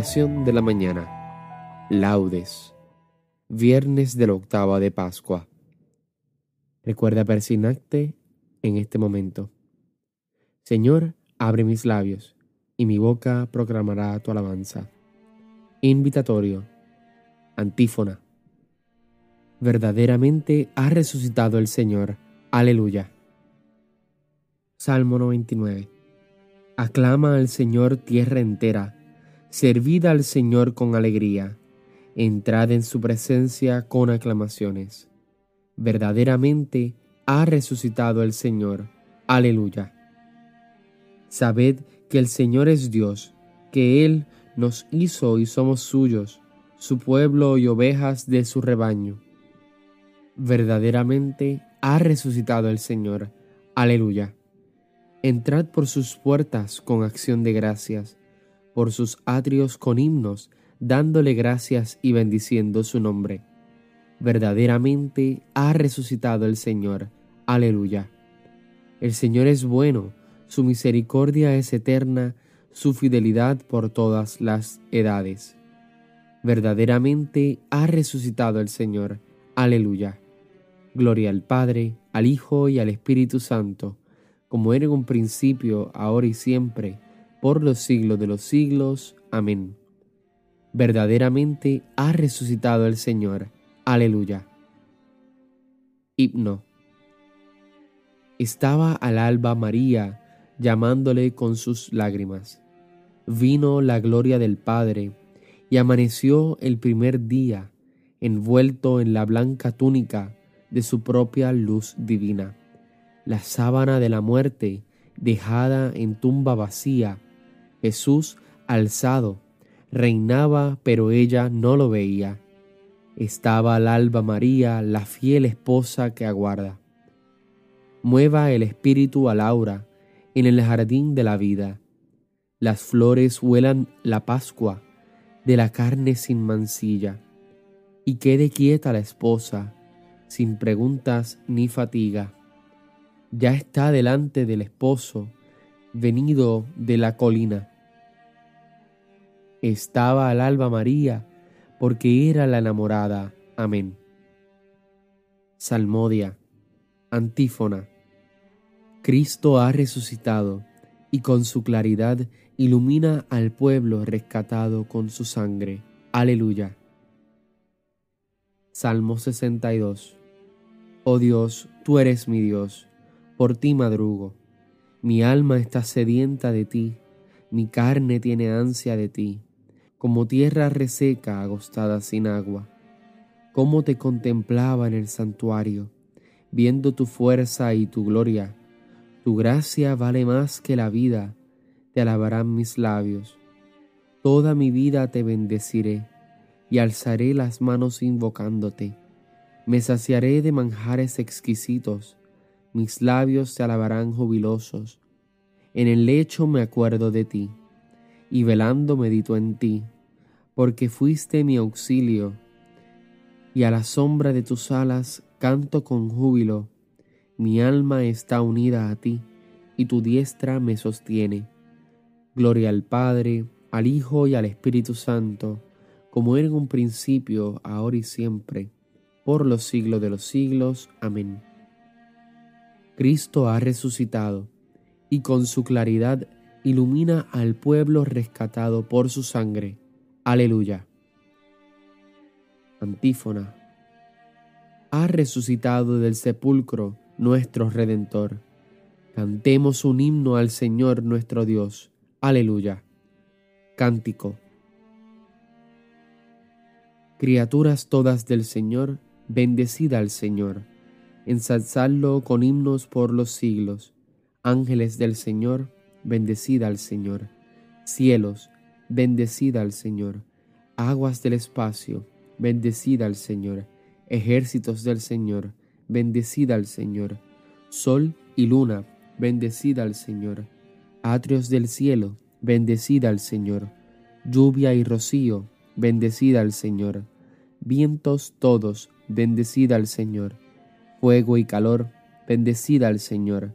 De la mañana. Laudes. Viernes de la octava de Pascua. Recuerda persignarte en este momento. Señor, abre mis labios, y mi boca proclamará tu alabanza. Invitatorio. Antífona. Verdaderamente ha resucitado el Señor. Aleluya. Salmo 99. Aclama al Señor tierra entera, servid al Señor con alegría, entrad en su presencia con aclamaciones. Verdaderamente ha resucitado el Señor. Aleluya. Sabed que el Señor es Dios, que Él nos hizo y somos suyos, su pueblo y ovejas de su rebaño. Verdaderamente ha resucitado el Señor. Aleluya. Entrad por sus puertas con acción de gracias, por sus atrios con himnos, dándole gracias y bendiciendo su nombre. Verdaderamente ha resucitado el Señor. Aleluya. El Señor es bueno, su misericordia es eterna, su fidelidad por todas las edades. Verdaderamente ha resucitado el Señor. Aleluya. Gloria al Padre, al Hijo y al Espíritu Santo como era en un principio, ahora y siempre, por los siglos de los siglos. Amén. Verdaderamente ha resucitado el Señor. Aleluya. Himno. Estaba al alba María llamándole con sus lágrimas. Vino la gloria del Padre y amaneció el primer día envuelto en la blanca túnica de su propia luz divina la sábana de la muerte dejada en tumba vacía, Jesús alzado, reinaba, pero ella no lo veía. Estaba al alba María, la fiel esposa que aguarda. Mueva el espíritu a Laura en el jardín de la vida. Las flores huelan la Pascua de la carne sin mancilla. Y quede quieta la esposa, sin preguntas ni fatiga ya está delante del esposo, venido de la colina. Estaba al alba María, porque era la enamorada. Amén. Salmodia, antífona. Cristo ha resucitado y con su claridad ilumina al pueblo rescatado con su sangre. Aleluya. Salmo 62. Oh Dios, tú eres mi Dios por ti madrugo. Mi alma está sedienta de ti, mi carne tiene ansia de ti, como tierra reseca agostada sin agua. Cómo te contemplaba en el santuario, viendo tu fuerza y tu gloria. Tu gracia vale más que la vida, te alabarán mis labios. Toda mi vida te bendeciré y alzaré las manos invocándote. Me saciaré de manjares exquisitos mis labios te alabarán jubilosos. En el lecho me acuerdo de ti, y velando medito en ti, porque fuiste mi auxilio, y a la sombra de tus alas canto con júbilo. Mi alma está unida a ti, y tu diestra me sostiene. Gloria al Padre, al Hijo y al Espíritu Santo, como era en un principio, ahora y siempre, por los siglos de los siglos. Amén. Cristo ha resucitado y con su claridad ilumina al pueblo rescatado por su sangre. Aleluya. Antífona. Ha resucitado del sepulcro nuestro Redentor. Cantemos un himno al Señor nuestro Dios. Aleluya. Cántico. Criaturas todas del Señor, bendecida al Señor ensalzadlo con himnos por los siglos. Ángeles del Señor, bendecida al Señor. Cielos, bendecida al Señor. Aguas del espacio, bendecida al Señor. Ejércitos del Señor, bendecida al Señor. Sol y luna, bendecida al Señor. Atrios del cielo, bendecida al Señor. Lluvia y rocío, bendecida al Señor. Vientos todos, bendecida al Señor fuego y calor, bendecida al Señor,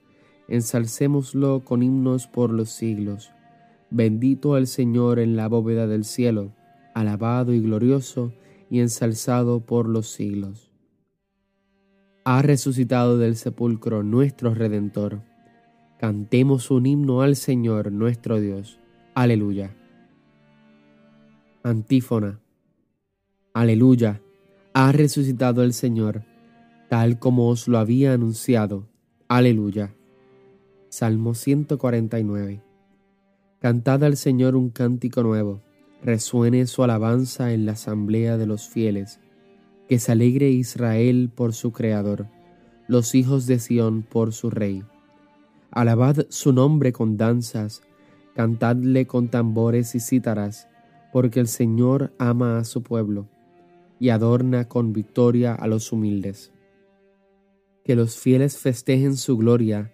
ensalcémoslo con himnos por los siglos. Bendito el Señor en la bóveda del cielo, alabado y glorioso y ensalzado por los siglos. Ha resucitado del sepulcro nuestro Redentor. Cantemos un himno al Señor nuestro Dios. Aleluya. Antífona. Aleluya. Ha resucitado el Señor, tal como os lo había anunciado. Aleluya. Salmo 149. Cantad al Señor un cántico nuevo, resuene su alabanza en la asamblea de los fieles, que se alegre Israel por su Creador, los hijos de Sión por su Rey. Alabad su nombre con danzas, cantadle con tambores y cítaras, porque el Señor ama a su pueblo y adorna con victoria a los humildes. Que los fieles festejen su gloria,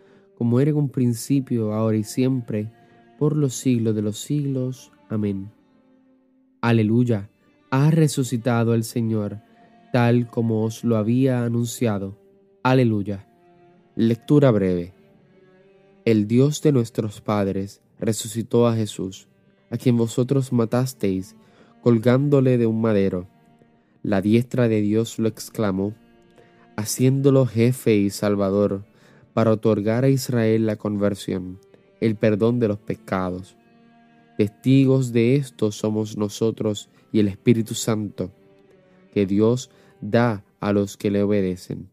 como era en un principio, ahora y siempre, por los siglos de los siglos. Amén. Aleluya, ha resucitado el Señor, tal como os lo había anunciado. Aleluya. Lectura breve. El Dios de nuestros padres resucitó a Jesús, a quien vosotros matasteis, colgándole de un madero. La diestra de Dios lo exclamó, haciéndolo jefe y salvador para otorgar a Israel la conversión, el perdón de los pecados. Testigos de esto somos nosotros y el Espíritu Santo, que Dios da a los que le obedecen.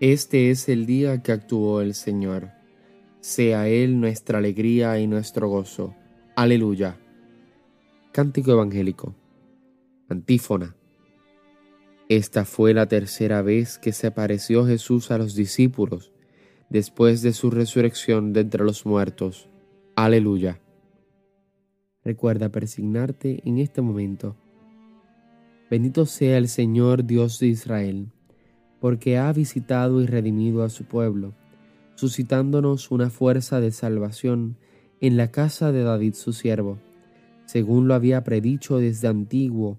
Este es el día que actuó el Señor. Sea Él nuestra alegría y nuestro gozo. Aleluya. Cántico Evangélico. Antífona. Esta fue la tercera vez que se apareció Jesús a los discípulos después de su resurrección de entre los muertos. Aleluya. Recuerda persignarte en este momento. Bendito sea el Señor Dios de Israel, porque ha visitado y redimido a su pueblo, suscitándonos una fuerza de salvación en la casa de David su siervo, según lo había predicho desde antiguo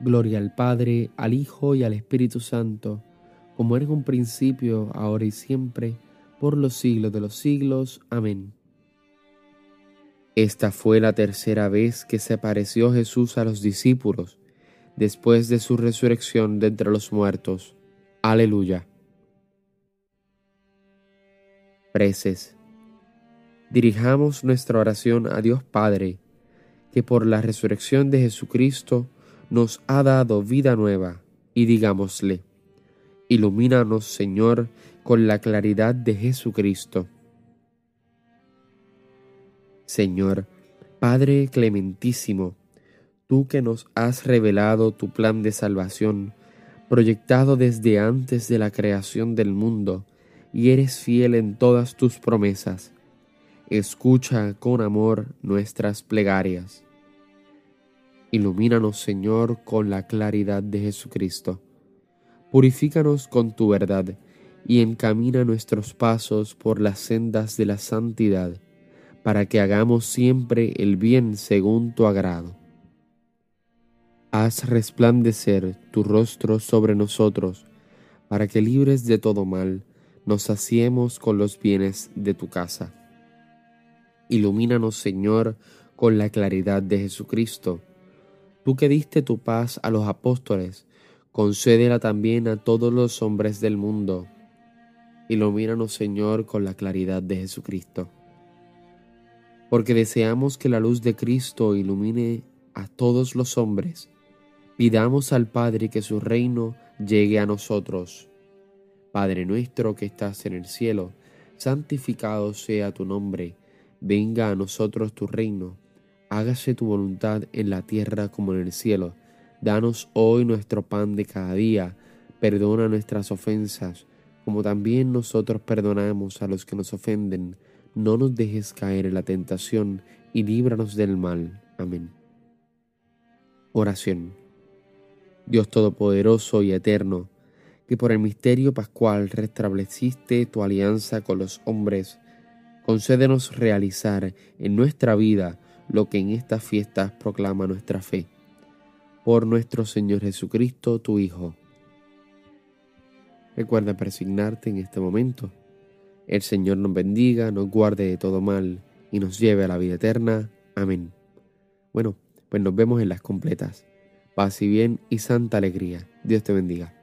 Gloria al Padre, al Hijo y al Espíritu Santo, como era en un principio, ahora y siempre, por los siglos de los siglos. Amén. Esta fue la tercera vez que se apareció Jesús a los discípulos después de su resurrección de entre los muertos. Aleluya. Preces. Dirijamos nuestra oración a Dios Padre, que por la resurrección de Jesucristo nos ha dado vida nueva, y digámosle, Ilumínanos, Señor, con la claridad de Jesucristo Señor, Padre clementísimo, tú que nos has revelado tu plan de salvación, proyectado desde antes de la creación del mundo, y eres fiel en todas tus promesas, escucha con amor nuestras plegarias. Ilumínanos, Señor, con la claridad de Jesucristo. Purifícanos con tu verdad y encamina nuestros pasos por las sendas de la santidad para que hagamos siempre el bien según tu agrado. Haz resplandecer tu rostro sobre nosotros, para que libres de todo mal, nos saciemos con los bienes de tu casa. Ilumínanos, Señor, con la claridad de Jesucristo. Tú que diste tu paz a los apóstoles, concédela también a todos los hombres del mundo. Ilumínanos, Señor, con la claridad de Jesucristo porque deseamos que la luz de Cristo ilumine a todos los hombres, pidamos al Padre que su reino llegue a nosotros. Padre nuestro que estás en el cielo, santificado sea tu nombre, venga a nosotros tu reino, hágase tu voluntad en la tierra como en el cielo. Danos hoy nuestro pan de cada día, perdona nuestras ofensas, como también nosotros perdonamos a los que nos ofenden no nos dejes caer en la tentación y líbranos del mal. Amén. Oración. Dios Todopoderoso y Eterno, que por el misterio pascual restableciste tu alianza con los hombres, concédenos realizar en nuestra vida lo que en estas fiestas proclama nuestra fe. Por nuestro Señor Jesucristo, tu Hijo. Recuerda persignarte en este momento el Señor nos bendiga, nos guarde de todo mal y nos lleve a la vida eterna. Amén. Bueno, pues nos vemos en las completas. Paz y bien y santa alegría. Dios te bendiga.